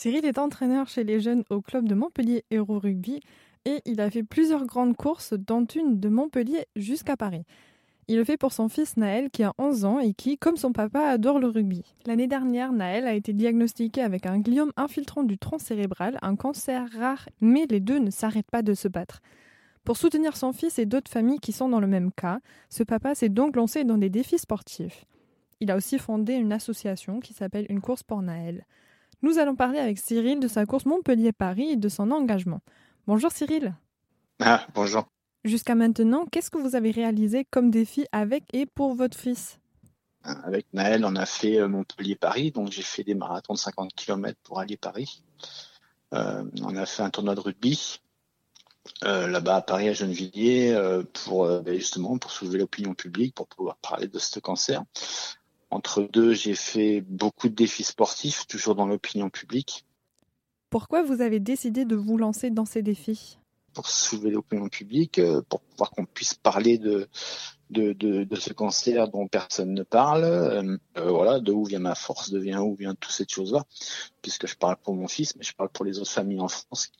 Cyril est entraîneur chez les jeunes au club de Montpellier Héros Rugby et il a fait plusieurs grandes courses, dont une de Montpellier jusqu'à Paris. Il le fait pour son fils Naël qui a 11 ans et qui, comme son papa, adore le rugby. L'année dernière, Naël a été diagnostiqué avec un gliome infiltrant du tronc cérébral, un cancer rare, mais les deux ne s'arrêtent pas de se battre. Pour soutenir son fils et d'autres familles qui sont dans le même cas, ce papa s'est donc lancé dans des défis sportifs. Il a aussi fondé une association qui s'appelle Une course pour Naël. Nous allons parler avec Cyril de sa course Montpellier-Paris et de son engagement. Bonjour Cyril. Ah, bonjour. Jusqu'à maintenant, qu'est-ce que vous avez réalisé comme défi avec et pour votre fils? Avec Naël, on a fait euh, Montpellier-Paris, donc j'ai fait des marathons de 50 km pour aller Paris. Euh, on a fait un tournoi de rugby euh, là-bas à Paris, à Gennevilliers, pour ben, justement pour soulever l'opinion publique, pour pouvoir parler de ce cancer. Entre deux, j'ai fait beaucoup de défis sportifs, toujours dans l'opinion publique. Pourquoi vous avez décidé de vous lancer dans ces défis? Pour soulever l'opinion publique, euh, pour pouvoir qu'on puisse parler de, de, de, ce cancer dont personne ne parle. Euh, euh, voilà, de où vient ma force, de vient où vient toutes ces choses-là. Puisque je parle pour mon fils, mais je parle pour les autres familles en France.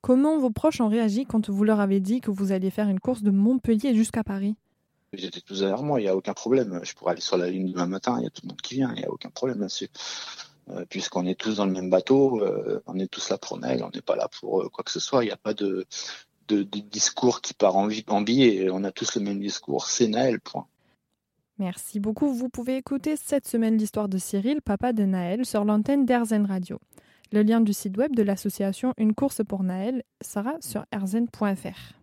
Comment vos proches ont réagi quand vous leur avez dit que vous alliez faire une course de Montpellier jusqu'à Paris? Ils étaient tous derrière moi, il n'y a aucun problème. Je pourrais aller sur la ligne demain matin, il y a tout le monde qui vient, il n'y a aucun problème là-dessus. Euh, puisqu'on est tous dans le même bateau, euh, on est tous là pour Nel, on n'est pas là pour euh, quoi que ce soit. Il n'y a pas de, de, discours qui part en, en billet. On a tous le même discours. C'est Naël, point. Merci beaucoup. Vous pouvez écouter cette semaine l'histoire de Cyril, papa de Naël, sur l'antenne d'Erzen Radio. Le lien du site web de l'association Une course pour Naël sera sur erzen.fr.